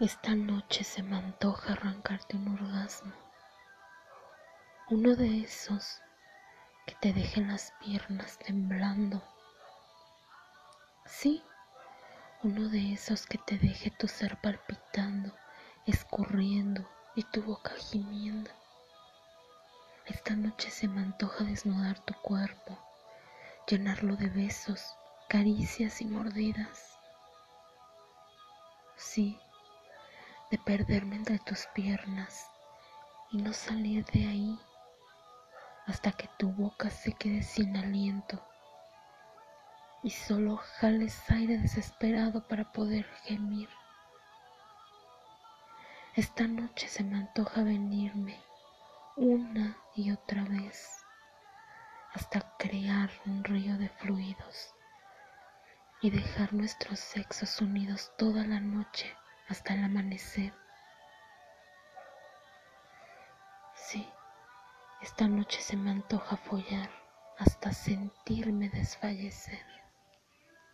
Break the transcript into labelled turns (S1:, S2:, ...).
S1: Esta noche se me antoja arrancarte un orgasmo, uno de esos que te dejen las piernas temblando. Sí, uno de esos que te deje tu ser palpitando, escurriendo y tu boca gimiendo. Esta noche se me antoja desnudar tu cuerpo, llenarlo de besos, caricias y mordidas. Sí, de perderme entre tus piernas y no salir de ahí hasta que tu boca se quede sin aliento y solo jales aire desesperado para poder gemir. Esta noche se me antoja venirme una y otra vez hasta crear un río de fluidos y dejar nuestros sexos unidos toda la noche hasta el amanecer. Sí, esta noche se me antoja follar hasta sentirme desfallecer.